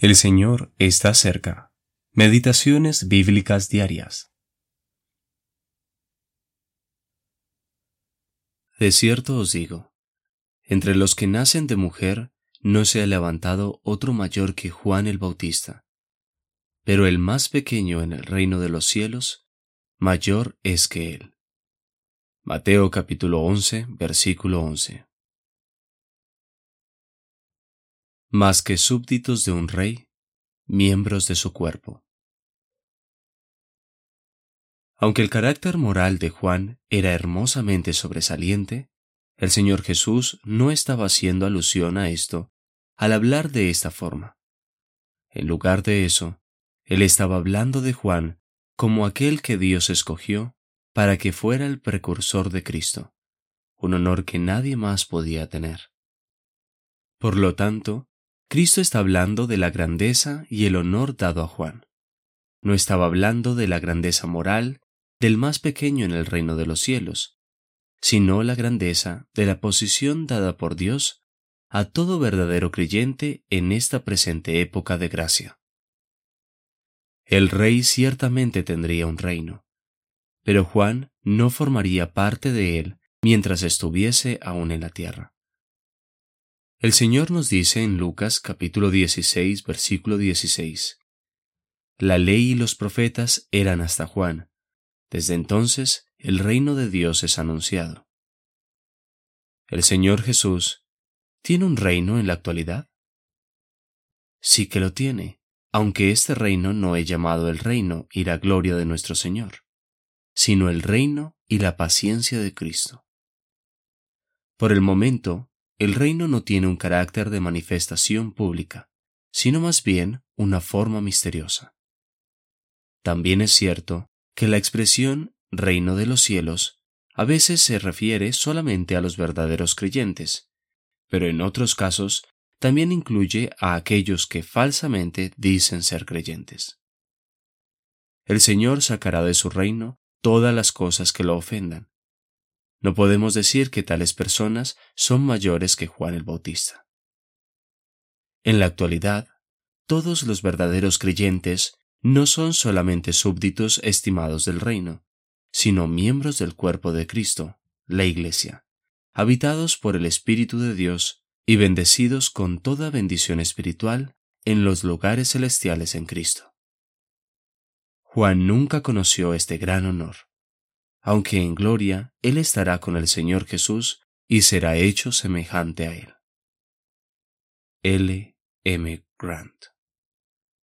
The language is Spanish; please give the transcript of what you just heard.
El Señor está cerca. Meditaciones bíblicas diarias. De cierto os digo, entre los que nacen de mujer no se ha levantado otro mayor que Juan el Bautista, pero el más pequeño en el reino de los cielos, mayor es que él. Mateo capítulo 11, versículo 11. Más que súbditos de un rey, miembros de su cuerpo. Aunque el carácter moral de Juan era hermosamente sobresaliente, el Señor Jesús no estaba haciendo alusión a esto al hablar de esta forma. En lugar de eso, Él estaba hablando de Juan como aquel que Dios escogió para que fuera el precursor de Cristo, un honor que nadie más podía tener. Por lo tanto, Cristo está hablando de la grandeza y el honor dado a Juan. No estaba hablando de la grandeza moral del más pequeño en el reino de los cielos, sino la grandeza de la posición dada por Dios a todo verdadero creyente en esta presente época de gracia. El rey ciertamente tendría un reino, pero Juan no formaría parte de él mientras estuviese aún en la tierra. El Señor nos dice en Lucas capítulo 16, versículo 16, La ley y los profetas eran hasta Juan. Desde entonces el reino de Dios es anunciado. ¿El Señor Jesús tiene un reino en la actualidad? Sí que lo tiene, aunque este reino no he llamado el reino y la gloria de nuestro Señor, sino el reino y la paciencia de Cristo. Por el momento, el reino no tiene un carácter de manifestación pública, sino más bien una forma misteriosa. También es cierto que la expresión reino de los cielos a veces se refiere solamente a los verdaderos creyentes, pero en otros casos también incluye a aquellos que falsamente dicen ser creyentes. El Señor sacará de su reino todas las cosas que lo ofendan, no podemos decir que tales personas son mayores que Juan el Bautista. En la actualidad, todos los verdaderos creyentes no son solamente súbditos estimados del reino, sino miembros del cuerpo de Cristo, la Iglesia, habitados por el Espíritu de Dios y bendecidos con toda bendición espiritual en los lugares celestiales en Cristo. Juan nunca conoció este gran honor aunque en gloria Él estará con el Señor Jesús y será hecho semejante a Él. L. M. Grant